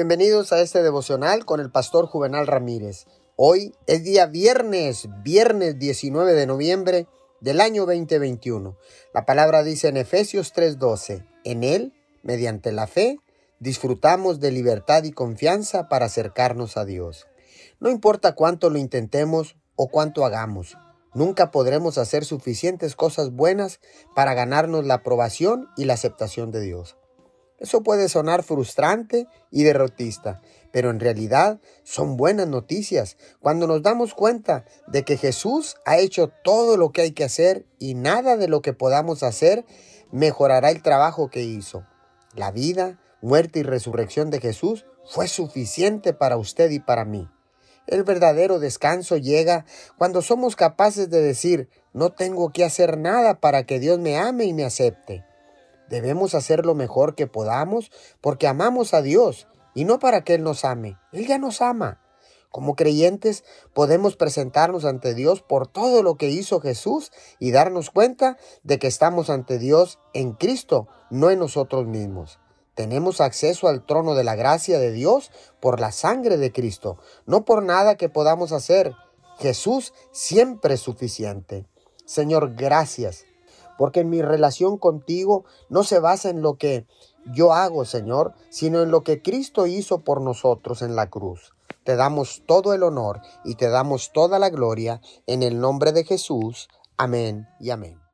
Bienvenidos a este devocional con el pastor Juvenal Ramírez. Hoy es día viernes, viernes 19 de noviembre del año 2021. La palabra dice en Efesios 3:12, en él, mediante la fe, disfrutamos de libertad y confianza para acercarnos a Dios. No importa cuánto lo intentemos o cuánto hagamos, nunca podremos hacer suficientes cosas buenas para ganarnos la aprobación y la aceptación de Dios. Eso puede sonar frustrante y derrotista, pero en realidad son buenas noticias cuando nos damos cuenta de que Jesús ha hecho todo lo que hay que hacer y nada de lo que podamos hacer mejorará el trabajo que hizo. La vida, muerte y resurrección de Jesús fue suficiente para usted y para mí. El verdadero descanso llega cuando somos capaces de decir, no tengo que hacer nada para que Dios me ame y me acepte. Debemos hacer lo mejor que podamos porque amamos a Dios y no para que Él nos ame. Él ya nos ama. Como creyentes podemos presentarnos ante Dios por todo lo que hizo Jesús y darnos cuenta de que estamos ante Dios en Cristo, no en nosotros mismos. Tenemos acceso al trono de la gracia de Dios por la sangre de Cristo, no por nada que podamos hacer. Jesús siempre es suficiente. Señor, gracias porque mi relación contigo no se basa en lo que yo hago, Señor, sino en lo que Cristo hizo por nosotros en la cruz. Te damos todo el honor y te damos toda la gloria en el nombre de Jesús. Amén y amén.